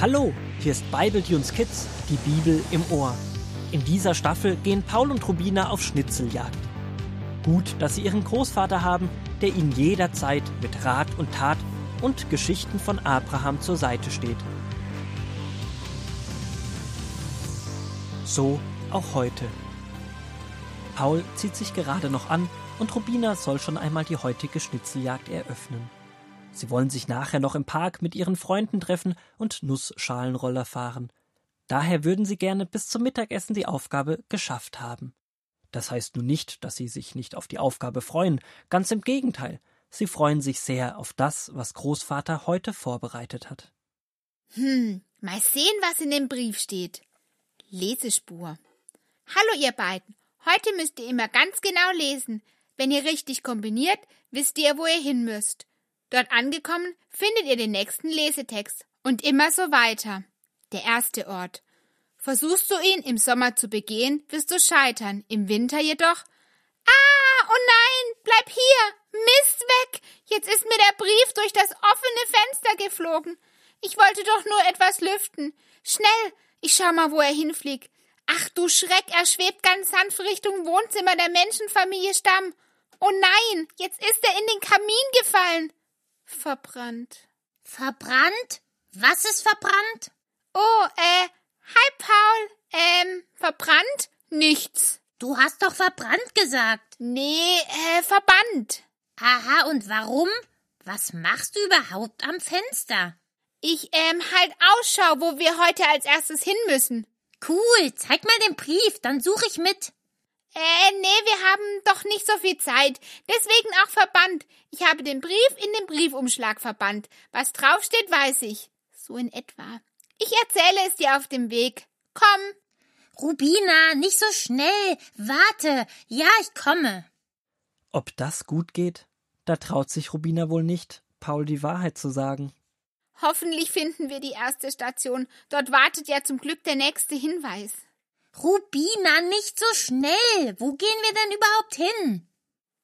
Hallo, hier ist Bible Tunes Kids, die Bibel im Ohr. In dieser Staffel gehen Paul und Rubina auf Schnitzeljagd. Gut, dass sie ihren Großvater haben, der ihnen jederzeit mit Rat und Tat und Geschichten von Abraham zur Seite steht. So auch heute. Paul zieht sich gerade noch an und Rubina soll schon einmal die heutige Schnitzeljagd eröffnen. Sie wollen sich nachher noch im Park mit ihren Freunden treffen und Nussschalenroller fahren. Daher würden sie gerne bis zum Mittagessen die Aufgabe geschafft haben. Das heißt nun nicht, dass sie sich nicht auf die Aufgabe freuen, ganz im Gegenteil. Sie freuen sich sehr auf das, was Großvater heute vorbereitet hat. Hm, mal sehen, was in dem Brief steht. Lesespur. Hallo ihr beiden. Heute müsst ihr immer ganz genau lesen. Wenn ihr richtig kombiniert, wisst ihr, wo ihr hin müsst. Dort angekommen, findet ihr den nächsten Lesetext. Und immer so weiter. Der erste Ort. Versuchst du ihn im Sommer zu begehen, wirst du scheitern. Im Winter jedoch. Ah, oh nein, bleib hier. Mist weg. Jetzt ist mir der Brief durch das offene Fenster geflogen. Ich wollte doch nur etwas lüften. Schnell, ich schau mal, wo er hinfliegt. Ach du Schreck, er schwebt ganz sanft Richtung Wohnzimmer der Menschenfamilie Stamm. Oh nein, jetzt ist er in den Kamin gefallen. Verbrannt. Verbrannt? Was ist verbrannt? Oh, äh, hi Paul. Ähm, verbrannt? Nichts. Du hast doch verbrannt gesagt. Nee, äh, verbannt. Aha, und warum? Was machst du überhaupt am Fenster? Ich, ähm, halt Ausschau, wo wir heute als erstes hin müssen. Cool, zeig mal den Brief, dann suche ich mit. Äh, nee, wir haben doch nicht so viel Zeit. Deswegen auch verbannt. Ich habe den Brief in den Briefumschlag verbannt. Was draufsteht, weiß ich. So in etwa. Ich erzähle es dir auf dem Weg. Komm. Rubina, nicht so schnell. Warte. Ja, ich komme. Ob das gut geht? Da traut sich Rubina wohl nicht, Paul die Wahrheit zu sagen. Hoffentlich finden wir die erste Station. Dort wartet ja zum Glück der nächste Hinweis. Rubina, nicht so schnell. Wo gehen wir denn überhaupt hin?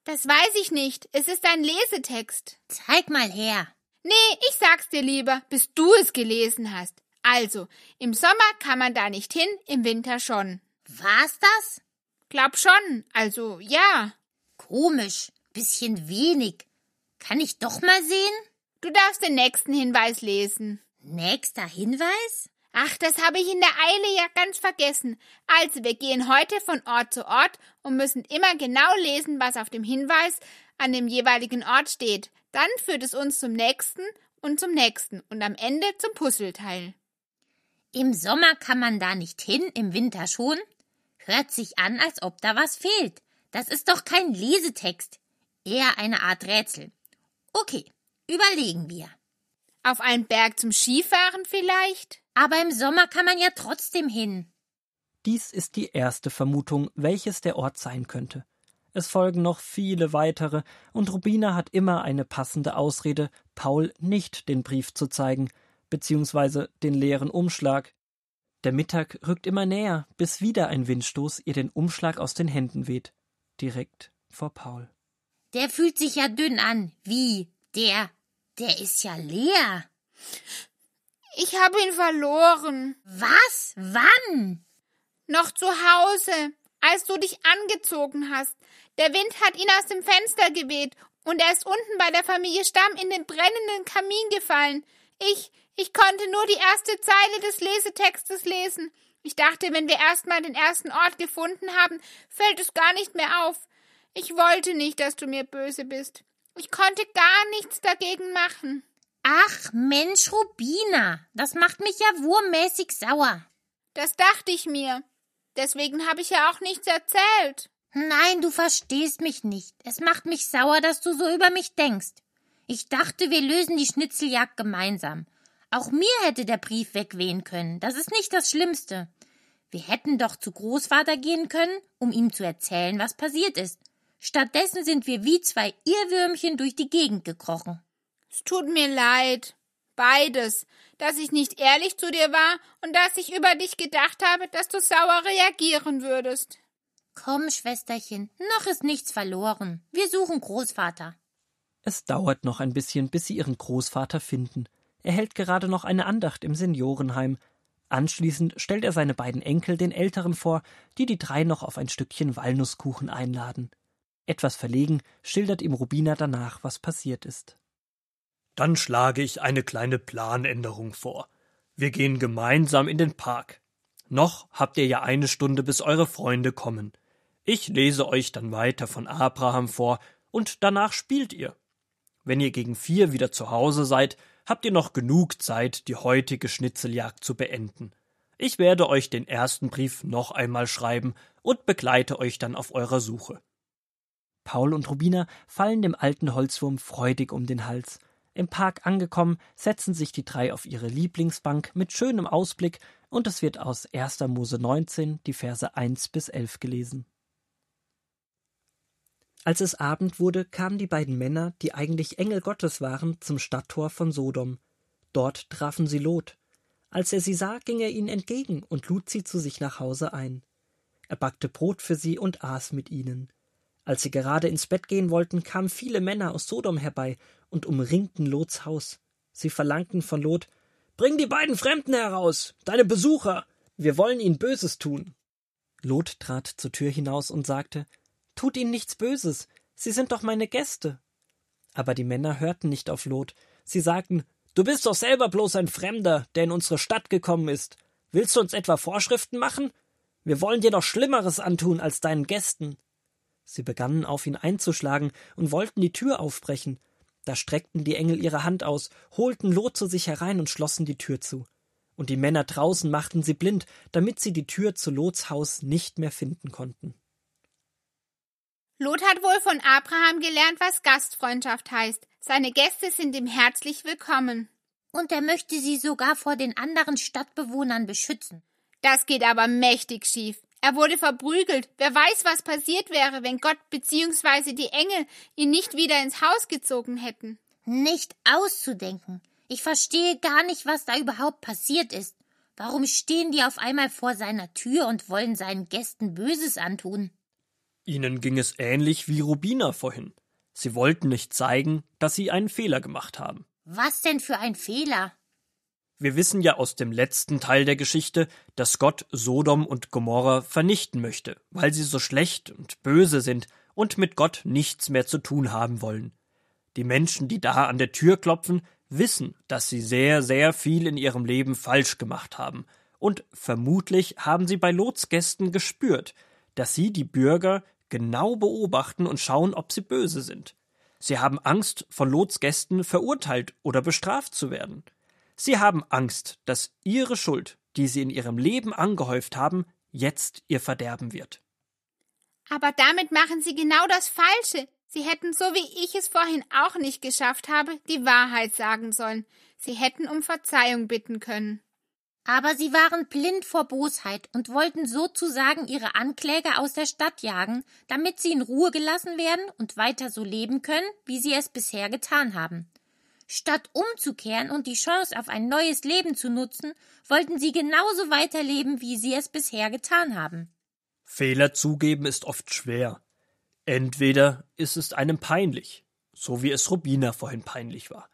Das weiß ich nicht. Es ist ein Lesetext. Zeig mal her. Nee, ich sag's dir lieber, bis du es gelesen hast. Also, im Sommer kann man da nicht hin, im Winter schon. War's das? Glaub schon. Also, ja. Komisch. Bisschen wenig. Kann ich doch mal sehen? Du darfst den nächsten Hinweis lesen. Nächster Hinweis? Ach, das habe ich in der Eile ja ganz vergessen. Also, wir gehen heute von Ort zu Ort und müssen immer genau lesen, was auf dem Hinweis an dem jeweiligen Ort steht. Dann führt es uns zum nächsten und zum nächsten und am Ende zum Puzzleteil. Im Sommer kann man da nicht hin, im Winter schon? Hört sich an, als ob da was fehlt. Das ist doch kein Lesetext. Eher eine Art Rätsel. Okay, überlegen wir. Auf einen Berg zum Skifahren vielleicht? Aber im Sommer kann man ja trotzdem hin. Dies ist die erste Vermutung, welches der Ort sein könnte. Es folgen noch viele weitere, und Rubina hat immer eine passende Ausrede, Paul nicht den Brief zu zeigen, beziehungsweise den leeren Umschlag. Der Mittag rückt immer näher, bis wieder ein Windstoß ihr den Umschlag aus den Händen weht, direkt vor Paul. Der fühlt sich ja dünn an. Wie? Der? Der ist ja leer. Ich habe ihn verloren. Was? Wann? Noch zu Hause, als du dich angezogen hast. Der Wind hat ihn aus dem Fenster geweht und er ist unten bei der Familie Stamm in den brennenden Kamin gefallen. Ich, ich konnte nur die erste Zeile des Lesetextes lesen. Ich dachte, wenn wir erstmal den ersten Ort gefunden haben, fällt es gar nicht mehr auf. Ich wollte nicht, dass du mir böse bist. Ich konnte gar nichts dagegen machen. Ach Mensch, Rubina, das macht mich ja wurmmäßig sauer. Das dachte ich mir. Deswegen habe ich ja auch nichts erzählt. Nein, du verstehst mich nicht. Es macht mich sauer, dass du so über mich denkst. Ich dachte, wir lösen die Schnitzeljagd gemeinsam. Auch mir hätte der Brief wegwehen können. Das ist nicht das Schlimmste. Wir hätten doch zu Großvater gehen können, um ihm zu erzählen, was passiert ist. Stattdessen sind wir wie zwei Irrwürmchen durch die Gegend gekrochen. Es tut mir leid. Beides. Dass ich nicht ehrlich zu dir war und dass ich über dich gedacht habe, dass du sauer reagieren würdest. Komm, Schwesterchen, noch ist nichts verloren. Wir suchen Großvater. Es dauert noch ein bisschen, bis sie ihren Großvater finden. Er hält gerade noch eine Andacht im Seniorenheim. Anschließend stellt er seine beiden Enkel den Älteren vor, die die drei noch auf ein Stückchen Walnusskuchen einladen. Etwas verlegen schildert ihm Rubina danach, was passiert ist. Dann schlage ich eine kleine Planänderung vor. Wir gehen gemeinsam in den Park. Noch habt ihr ja eine Stunde, bis eure Freunde kommen. Ich lese euch dann weiter von Abraham vor, und danach spielt ihr. Wenn ihr gegen vier wieder zu Hause seid, habt ihr noch genug Zeit, die heutige Schnitzeljagd zu beenden. Ich werde euch den ersten Brief noch einmal schreiben und begleite euch dann auf eurer Suche. Paul und Rubina fallen dem alten Holzwurm freudig um den Hals. Im Park angekommen, setzen sich die drei auf ihre Lieblingsbank mit schönem Ausblick und es wird aus 1. Mose 19 die Verse 1 bis 11 gelesen. Als es Abend wurde, kamen die beiden Männer, die eigentlich Engel Gottes waren, zum Stadttor von Sodom. Dort trafen sie Lot. Als er sie sah, ging er ihnen entgegen und lud sie zu sich nach Hause ein. Er backte Brot für sie und aß mit ihnen. Als sie gerade ins Bett gehen wollten, kamen viele Männer aus Sodom herbei und umringten Lots Haus. Sie verlangten von Lot Bring die beiden Fremden heraus, deine Besucher, wir wollen ihnen Böses tun. Lot trat zur Tür hinaus und sagte Tut ihnen nichts Böses, sie sind doch meine Gäste. Aber die Männer hörten nicht auf Lot. Sie sagten, Du bist doch selber bloß ein Fremder, der in unsere Stadt gekommen ist. Willst du uns etwa Vorschriften machen? Wir wollen dir noch Schlimmeres antun als deinen Gästen. Sie begannen auf ihn einzuschlagen und wollten die Tür aufbrechen. Da streckten die Engel ihre Hand aus, holten Lot zu sich herein und schlossen die Tür zu. Und die Männer draußen machten sie blind, damit sie die Tür zu Lots Haus nicht mehr finden konnten. Lot hat wohl von Abraham gelernt, was Gastfreundschaft heißt. Seine Gäste sind ihm herzlich willkommen. Und er möchte sie sogar vor den anderen Stadtbewohnern beschützen. Das geht aber mächtig schief. Er wurde verprügelt. Wer weiß, was passiert wäre, wenn Gott bzw. die Engel ihn nicht wieder ins Haus gezogen hätten. Nicht auszudenken. Ich verstehe gar nicht, was da überhaupt passiert ist. Warum stehen die auf einmal vor seiner Tür und wollen seinen Gästen Böses antun? Ihnen ging es ähnlich wie Rubina vorhin. Sie wollten nicht zeigen, dass sie einen Fehler gemacht haben. Was denn für ein Fehler? Wir wissen ja aus dem letzten Teil der Geschichte, dass Gott Sodom und Gomorra vernichten möchte, weil sie so schlecht und böse sind und mit Gott nichts mehr zu tun haben wollen. Die Menschen, die da an der Tür klopfen, wissen, dass sie sehr, sehr viel in ihrem Leben falsch gemacht haben, und vermutlich haben sie bei Lotsgästen gespürt, dass sie die Bürger genau beobachten und schauen, ob sie böse sind. Sie haben Angst, von Lots Gästen verurteilt oder bestraft zu werden. Sie haben Angst, dass ihre Schuld, die sie in ihrem Leben angehäuft haben, jetzt ihr Verderben wird. Aber damit machen sie genau das Falsche. Sie hätten, so wie ich es vorhin auch nicht geschafft habe, die Wahrheit sagen sollen. Sie hätten um Verzeihung bitten können. Aber sie waren blind vor Bosheit und wollten sozusagen ihre Ankläger aus der Stadt jagen, damit sie in Ruhe gelassen werden und weiter so leben können, wie sie es bisher getan haben. Statt umzukehren und die Chance auf ein neues Leben zu nutzen, wollten sie genauso weiterleben, wie sie es bisher getan haben. Fehler zugeben ist oft schwer. Entweder ist es einem peinlich, so wie es Rubina vorhin peinlich war,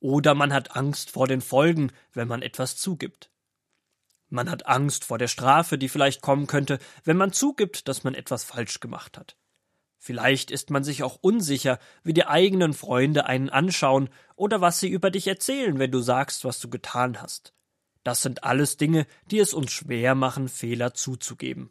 oder man hat Angst vor den Folgen, wenn man etwas zugibt. Man hat Angst vor der Strafe, die vielleicht kommen könnte, wenn man zugibt, dass man etwas falsch gemacht hat. Vielleicht ist man sich auch unsicher, wie die eigenen Freunde einen anschauen oder was sie über dich erzählen, wenn du sagst, was du getan hast. Das sind alles Dinge, die es uns schwer machen, Fehler zuzugeben.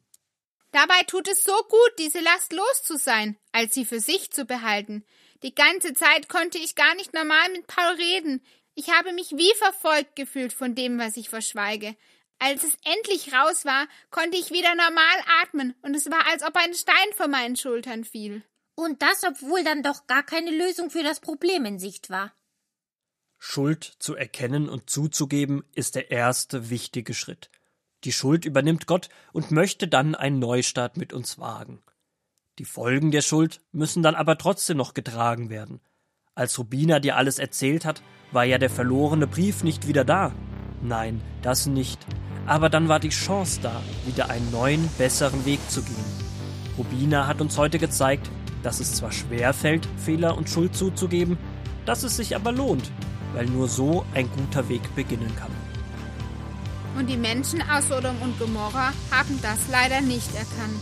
Dabei tut es so gut, diese Last los zu sein, als sie für sich zu behalten. Die ganze Zeit konnte ich gar nicht normal mit Paul reden. Ich habe mich wie verfolgt gefühlt von dem, was ich verschweige. Als es endlich raus war, konnte ich wieder normal atmen, und es war, als ob ein Stein vor meinen Schultern fiel. Und das, obwohl dann doch gar keine Lösung für das Problem in Sicht war. Schuld zu erkennen und zuzugeben ist der erste wichtige Schritt. Die Schuld übernimmt Gott und möchte dann einen Neustart mit uns wagen. Die Folgen der Schuld müssen dann aber trotzdem noch getragen werden. Als Rubina dir alles erzählt hat, war ja der verlorene Brief nicht wieder da. Nein, das nicht. Aber dann war die Chance da, wieder einen neuen, besseren Weg zu gehen. Rubina hat uns heute gezeigt, dass es zwar schwer fällt, Fehler und Schuld zuzugeben, dass es sich aber lohnt, weil nur so ein guter Weg beginnen kann. Und die Menschen aus Sodom und Gomorra haben das leider nicht erkannt.